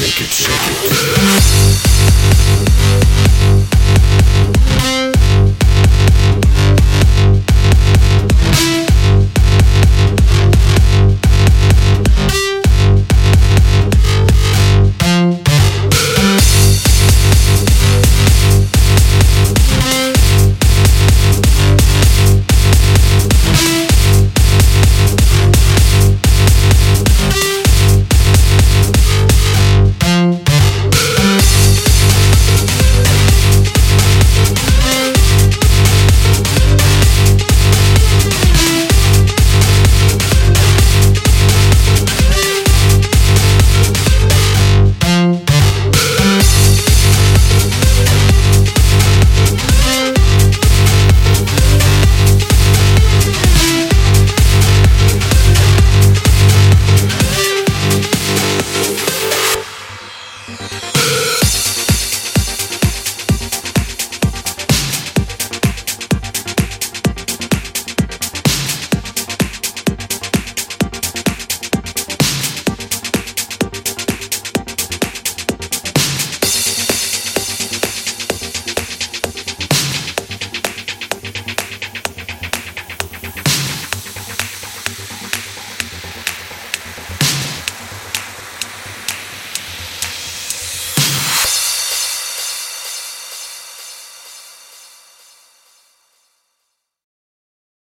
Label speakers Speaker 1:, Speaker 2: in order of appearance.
Speaker 1: shake it, shake it.